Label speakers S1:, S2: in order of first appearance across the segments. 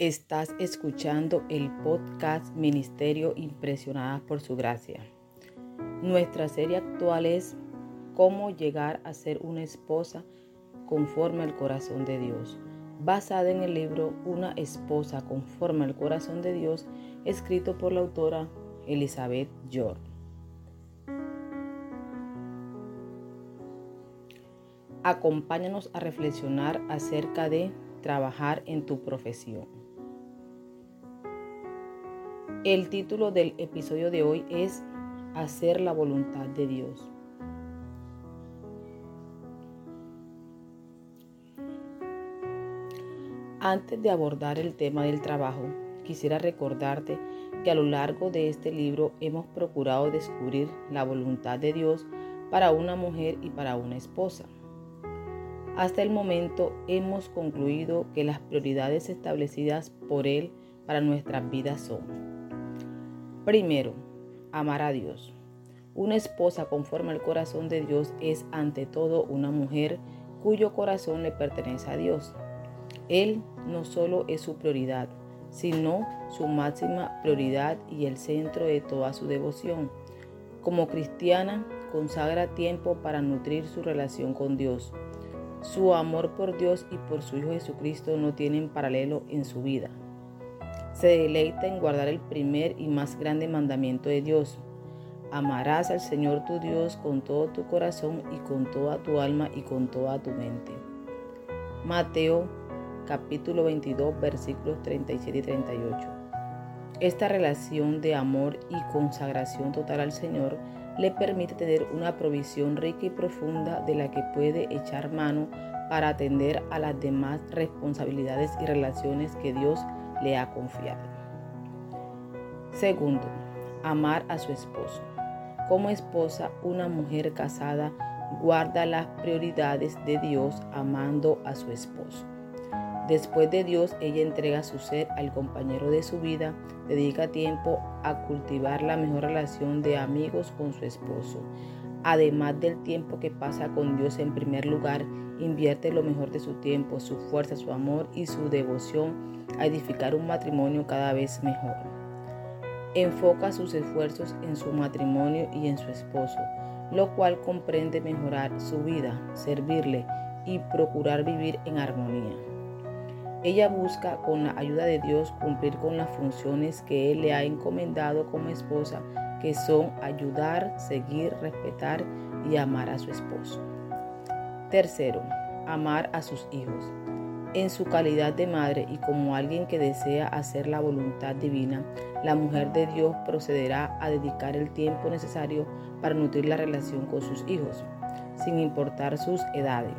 S1: Estás escuchando el podcast Ministerio Impresionada por Su Gracia. Nuestra serie actual es Cómo llegar a ser una esposa conforme al corazón de Dios, basada en el libro Una esposa conforme al corazón de Dios, escrito por la autora Elizabeth York. Acompáñanos a reflexionar acerca de trabajar en tu profesión. El título del episodio de hoy es Hacer la voluntad de Dios. Antes de abordar el tema del trabajo, quisiera recordarte que a lo largo de este libro hemos procurado descubrir la voluntad de Dios para una mujer y para una esposa. Hasta el momento hemos concluido que las prioridades establecidas por Él para nuestras vidas son Primero, amar a Dios. Una esposa conforme al corazón de Dios es ante todo una mujer cuyo corazón le pertenece a Dios. Él no solo es su prioridad, sino su máxima prioridad y el centro de toda su devoción. Como cristiana, consagra tiempo para nutrir su relación con Dios. Su amor por Dios y por su Hijo Jesucristo no tienen paralelo en su vida se deleita en guardar el primer y más grande mandamiento de Dios. Amarás al Señor tu Dios con todo tu corazón y con toda tu alma y con toda tu mente. Mateo capítulo 22 versículos 37 y 38. Esta relación de amor y consagración total al Señor le permite tener una provisión rica y profunda de la que puede echar mano para atender a las demás responsabilidades y relaciones que Dios le ha confiado. Segundo, amar a su esposo. Como esposa, una mujer casada guarda las prioridades de Dios amando a su esposo. Después de Dios, ella entrega su ser al compañero de su vida, dedica tiempo a cultivar la mejor relación de amigos con su esposo. Además del tiempo que pasa con Dios en primer lugar, invierte lo mejor de su tiempo, su fuerza, su amor y su devoción a edificar un matrimonio cada vez mejor. Enfoca sus esfuerzos en su matrimonio y en su esposo, lo cual comprende mejorar su vida, servirle y procurar vivir en armonía. Ella busca con la ayuda de Dios cumplir con las funciones que Él le ha encomendado como esposa, que son ayudar, seguir, respetar y amar a su esposo. Tercero, amar a sus hijos. En su calidad de madre y como alguien que desea hacer la voluntad divina, la mujer de Dios procederá a dedicar el tiempo necesario para nutrir la relación con sus hijos, sin importar sus edades.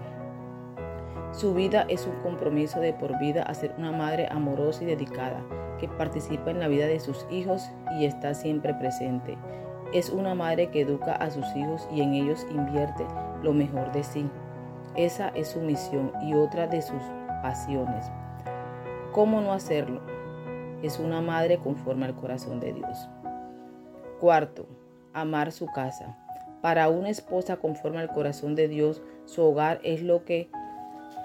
S1: Su vida es un compromiso de por vida a ser una madre amorosa y dedicada, que participa en la vida de sus hijos y está siempre presente. Es una madre que educa a sus hijos y en ellos invierte lo mejor de sí. Esa es su misión y otra de sus pasiones. ¿Cómo no hacerlo? Es una madre conforme al corazón de Dios. Cuarto, amar su casa. Para una esposa conforme al corazón de Dios, su hogar es lo que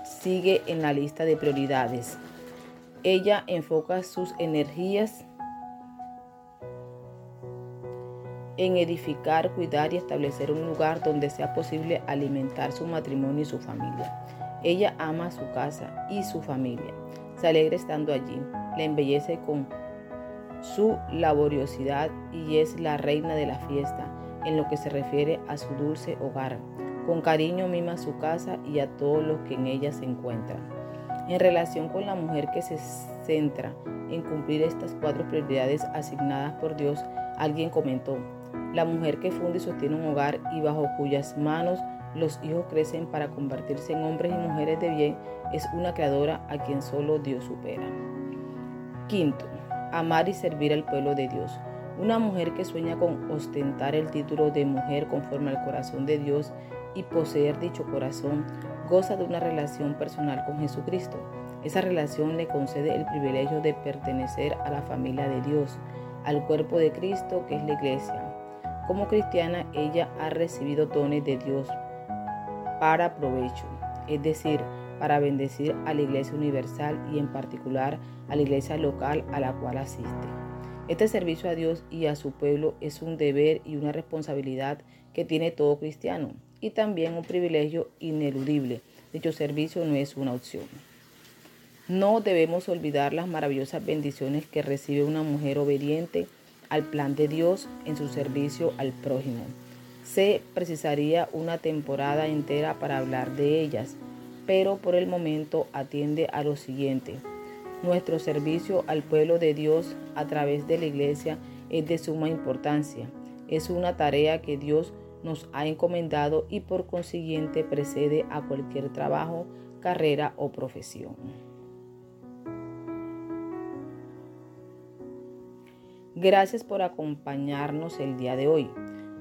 S1: sigue en la lista de prioridades. Ella enfoca sus energías en edificar, cuidar y establecer un lugar donde sea posible alimentar su matrimonio y su familia. Ella ama su casa y su familia. Se alegra estando allí. La embellece con su laboriosidad y es la reina de la fiesta en lo que se refiere a su dulce hogar. Con cariño mima su casa y a todos los que en ella se encuentran. En relación con la mujer que se centra en cumplir estas cuatro prioridades asignadas por Dios, alguien comentó, la mujer que funde y sostiene un hogar y bajo cuyas manos los hijos crecen para convertirse en hombres y mujeres de bien, es una creadora a quien solo Dios supera. Quinto, amar y servir al pueblo de Dios. Una mujer que sueña con ostentar el título de mujer conforme al corazón de Dios y poseer dicho corazón, goza de una relación personal con Jesucristo. Esa relación le concede el privilegio de pertenecer a la familia de Dios, al cuerpo de Cristo que es la iglesia. Como cristiana, ella ha recibido dones de Dios para provecho, es decir, para bendecir a la Iglesia Universal y en particular a la iglesia local a la cual asiste. Este servicio a Dios y a su pueblo es un deber y una responsabilidad que tiene todo cristiano y también un privilegio ineludible. Dicho servicio no es una opción. No debemos olvidar las maravillosas bendiciones que recibe una mujer obediente al plan de Dios en su servicio al prójimo. Se precisaría una temporada entera para hablar de ellas, pero por el momento atiende a lo siguiente. Nuestro servicio al pueblo de Dios a través de la iglesia es de suma importancia. Es una tarea que Dios nos ha encomendado y por consiguiente precede a cualquier trabajo, carrera o profesión. Gracias por acompañarnos el día de hoy.